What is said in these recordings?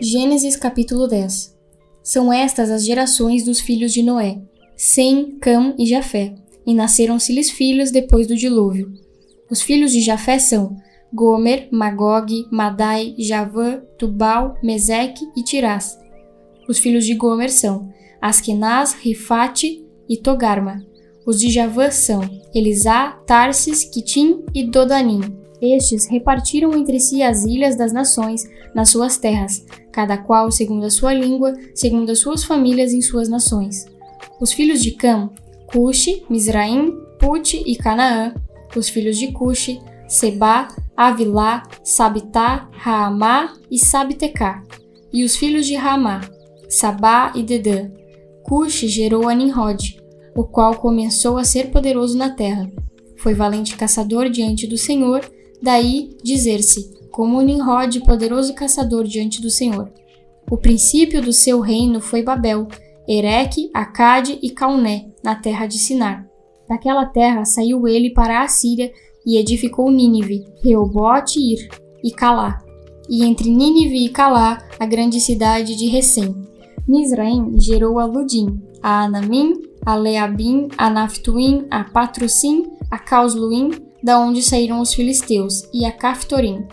Gênesis capítulo 10 São estas as gerações dos filhos de Noé, Sem, Cam e Jafé, e nasceram-se-lhes filhos depois do dilúvio. Os filhos de Jafé são Gomer, Magog, Madai, Javã, Tubal, Meseque e Tirás. Os filhos de Gomer são Askenaz, Rifate e Togarma. Os de Javã são Elisá, Tarsis, Quitim e Dodanim. Estes repartiram entre si as ilhas das nações nas suas terras, cada qual segundo a sua língua, segundo as suas famílias em suas nações. Os filhos de Cam, Cuxi, Misraim, Put e Canaã. Os filhos de Cuxi, Seba, Avilá, Sabitá, Raamá e Sabtecá. E os filhos de Raamá, Sabá e Dedã. Cuxi gerou a Nimrod, o qual começou a ser poderoso na terra. Foi valente caçador diante do Senhor, daí dizer-se, como Nimrod, poderoso caçador diante do Senhor. O princípio do seu reino foi Babel, Ereque, Acade e Cauné, na terra de Sinar. Daquela terra saiu ele para a Assíria e edificou Nínive, Reobote Ir e Calá, e entre Nínive e Calá a grande cidade de Recém. Misraim gerou a Ludim, a Anamim, a Leabim, a Naftuim, a Patrocim, a Causluim, da onde saíram os filisteus, e a Caftorim.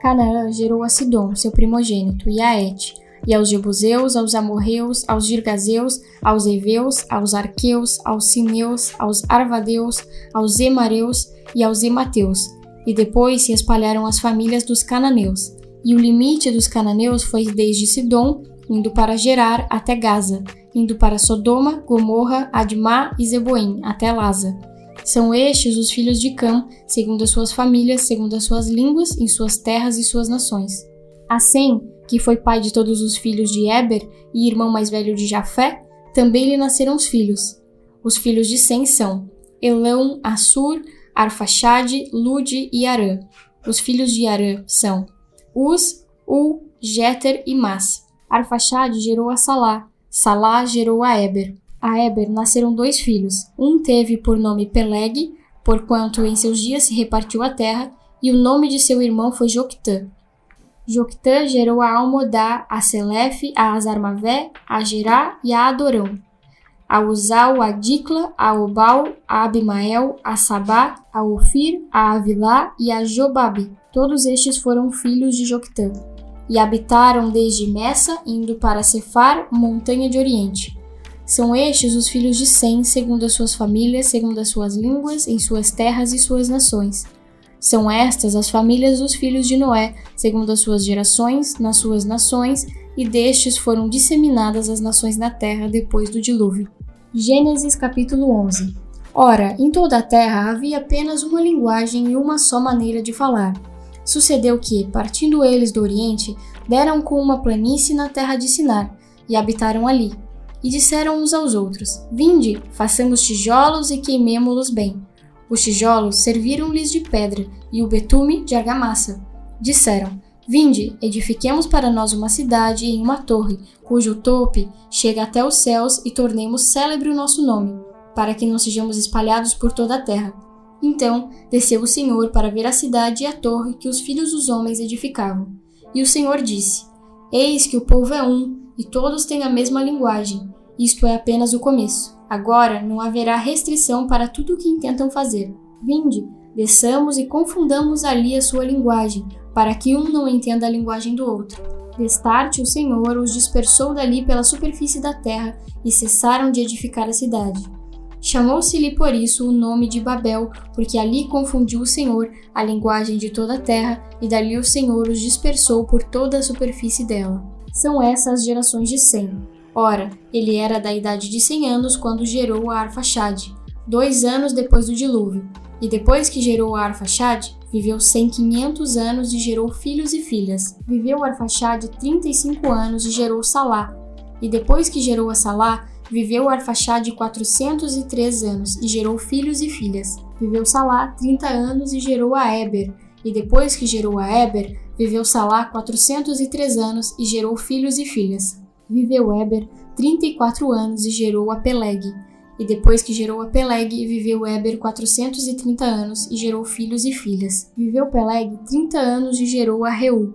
Canaã gerou a Sidom, seu primogênito, e a Et, e aos Jebuseus, aos Amorreus, aos Girgazeus, aos Eveus, aos Arqueus, aos Sineus, aos Arvadeus, aos Emareus e aos Emateus. E depois se espalharam as famílias dos cananeus. E o limite dos cananeus foi desde Sidom, indo para Gerar até Gaza, indo para Sodoma, Gomorra, Admá e Zeboim, até Laza. São estes os filhos de Cam, segundo as suas famílias, segundo as suas línguas, em suas terras e suas nações. Assim, que foi pai de todos os filhos de Eber e irmão mais velho de Jafé, também lhe nasceram os filhos. Os filhos de Sem são Elão, Assur, Arfaxade, Lude e Arã. Os filhos de Arã são Uz, U, Jeter e Mas. Arfaxade gerou a Salá, Salá gerou a Eber. A Eber nasceram dois filhos. Um teve por nome Peleg, porquanto em seus dias se repartiu a terra, e o nome de seu irmão foi Joctã. Joctã gerou a Almodá, a Selefe, a Azarmavé, a Gerá e a Adorão. A Uzal, a Dicla, a Obal, a Abimael, a Sabá, a Ofir, a Avilá e a Jobabe. Todos estes foram filhos de Joctã e habitaram desde Messa, indo para Cefar, montanha de Oriente. São estes os filhos de Sem, segundo as suas famílias, segundo as suas línguas, em suas terras e suas nações. São estas as famílias dos filhos de Noé, segundo as suas gerações, nas suas nações, e destes foram disseminadas as nações na terra depois do dilúvio. Gênesis capítulo 11 Ora, em toda a terra havia apenas uma linguagem e uma só maneira de falar. Sucedeu que, partindo eles do Oriente, deram com uma planície na terra de Sinar, e habitaram ali. E disseram uns aos outros: Vinde, façamos tijolos e queimemo-los bem. Os tijolos serviram-lhes de pedra, e o betume de argamassa. Disseram: Vinde, edifiquemos para nós uma cidade em uma torre, cujo tope chega até os céus, e tornemos célebre o nosso nome, para que não sejamos espalhados por toda a terra. Então desceu o Senhor para ver a cidade e a torre que os filhos dos homens edificavam. E o Senhor disse: Eis que o povo é um, e todos têm a mesma linguagem. Isto é apenas o começo. Agora não haverá restrição para tudo o que intentam fazer. Vinde, desçamos e confundamos ali a sua linguagem, para que um não entenda a linguagem do outro. Destarte o Senhor os dispersou dali pela superfície da terra e cessaram de edificar a cidade. Chamou-se-lhe por isso o nome de Babel, porque ali confundiu o Senhor a linguagem de toda a terra, e dali o Senhor os dispersou por toda a superfície dela. São essas as gerações de Sem. Ora, ele era da idade de cem anos quando gerou a Arfaxade, dois anos depois do dilúvio. E depois que gerou a Arfaxade, viveu cem quinhentos anos e gerou filhos e filhas. Viveu e cinco anos e gerou Salá. E depois que gerou a Salá, Viveu Arfaxade 403 anos e gerou filhos e filhas. Viveu Salá 30 anos e gerou a Eber. E depois que gerou a Eber, viveu Salá 403 anos e gerou filhos e filhas. Viveu Eber 34 anos e gerou a Peleg. E depois que gerou a Peleg, viveu Eber 430 anos e gerou filhos e filhas. Viveu Peleg 30 anos e gerou a Reu.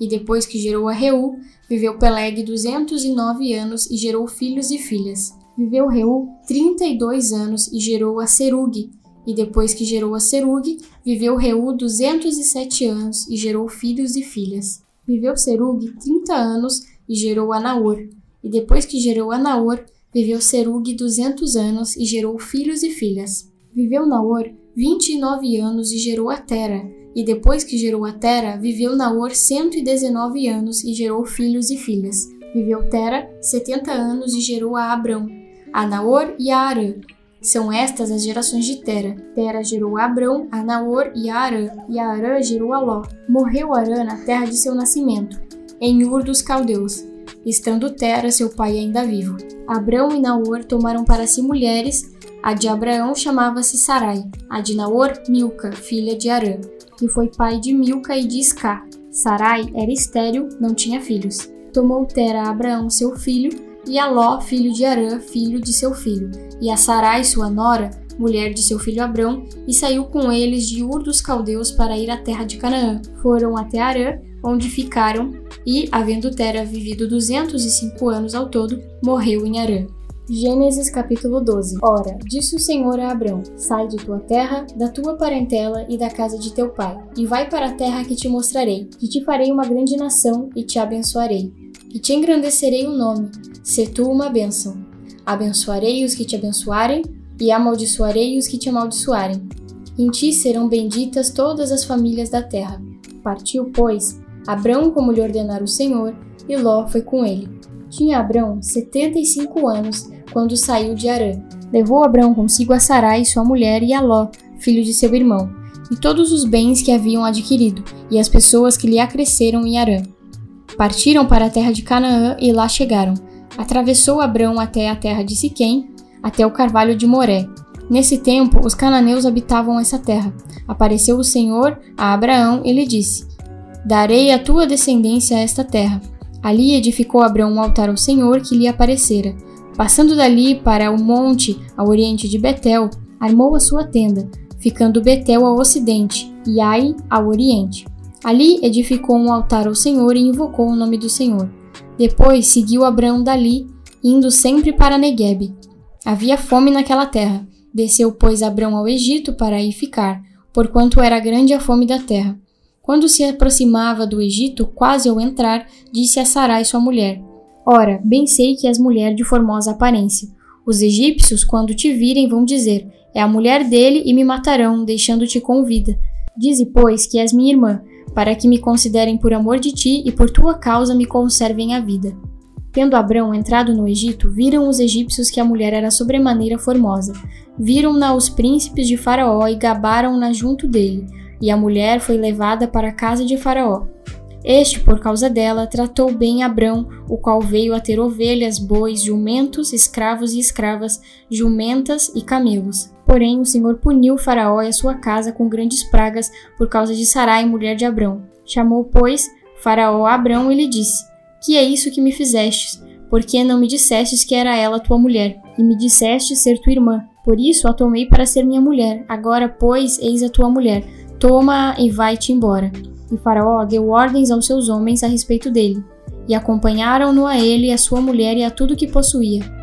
E depois que gerou a Reu, viveu Peleg 209 anos e gerou filhos e filhas. Viveu Reu 32 anos e gerou a Serug. E depois que gerou a Serug, viveu Reu 207 anos e gerou filhos e filhas. Viveu Serug 30 anos e gerou a Naor. E depois que gerou a Naor, viveu Serug 200 anos e gerou filhos e filhas. Viveu Naor 29 anos e gerou a Tera. E depois que gerou a Tera, viveu Naor 119 anos e gerou filhos e filhas. Viveu Tera 70 anos e gerou a Abrão, a Naor e a Arã. São estas as gerações de Tera. Tera gerou a Abrão, a Naor e a Arã, e a Arã gerou a Ló. Morreu Arã na terra de seu nascimento, em Ur dos Caldeus, estando Tera, seu pai, ainda vivo. Abrão e Naor tomaram para si mulheres, a de Abraão chamava-se Sarai, a de Naor, Milca, filha de Arã, que foi pai de Milca e de Isca. Sarai era estéril, não tinha filhos. Tomou Tera a Abraão, seu filho, e a Ló, filho de Arã, filho de seu filho, e a Sarai, sua nora, mulher de seu filho Abrão, e saiu com eles de Ur dos Caldeus para ir à terra de Canaã. Foram até Arã, onde ficaram, e, havendo Tera vivido 205 anos ao todo, morreu em Arã. Gênesis capítulo 12 Ora, disse o Senhor a Abrão: Sai de tua terra, da tua parentela e da casa de teu pai, e vai para a terra que te mostrarei, que te farei uma grande nação e te abençoarei e te engrandecerei o nome, se tu uma bênção. Abençoarei os que te abençoarem, e amaldiçoarei os que te amaldiçoarem. Em ti serão benditas todas as famílias da terra. Partiu, pois, Abrão como lhe ordenara o Senhor, e Ló foi com ele. Tinha Abrão setenta e cinco anos quando saiu de Arã. Levou Abrão consigo a Sarai, sua mulher, e a Ló, filho de seu irmão, e todos os bens que haviam adquirido, e as pessoas que lhe acresceram em Arã. Partiram para a terra de Canaã e lá chegaram. Atravessou Abrão até a terra de Siquém, até o carvalho de Moré. Nesse tempo, os cananeus habitavam essa terra. Apareceu o Senhor a Abraão e lhe disse: Darei a tua descendência esta terra. Ali edificou Abrão um altar ao Senhor que lhe aparecera. Passando dali para o monte ao oriente de Betel, armou a sua tenda, ficando Betel ao ocidente e Ai ao oriente. Ali edificou um altar ao Senhor e invocou o nome do Senhor. Depois seguiu Abraão dali, indo sempre para Neguebe. Havia fome naquela terra. Desceu, pois, Abraão ao Egito para aí ficar, porquanto era grande a fome da terra. Quando se aproximava do Egito, quase ao entrar, disse a Sarai, sua mulher: Ora, bem sei que és mulher de formosa aparência. Os egípcios, quando te virem, vão dizer: É a mulher dele e me matarão, deixando-te com vida. Dize, pois, que és minha irmã, para que me considerem por amor de ti e por tua causa me conservem a vida. Tendo Abrão entrado no Egito, viram os egípcios que a mulher era sobremaneira formosa. Viram-na os príncipes de Faraó e gabaram-na junto dele, e a mulher foi levada para a casa de Faraó. Este, por causa dela, tratou bem Abrão, o qual veio a ter ovelhas, bois, jumentos, escravos e escravas, jumentas e camelos. Porém, o Senhor puniu Faraó e a sua casa com grandes pragas por causa de Sarai, mulher de Abrão. Chamou, pois, Faraó a Abrão e lhe disse: Que é isso que me fizestes? Por que não me dissestes que era ela tua mulher? E me disseste ser tua irmã. Por isso a tomei para ser minha mulher. Agora, pois, eis a tua mulher. Toma-a e vai-te embora. E Faraó deu ordens aos seus homens a respeito dele, e acompanharam-no a ele, a sua mulher e a tudo que possuía.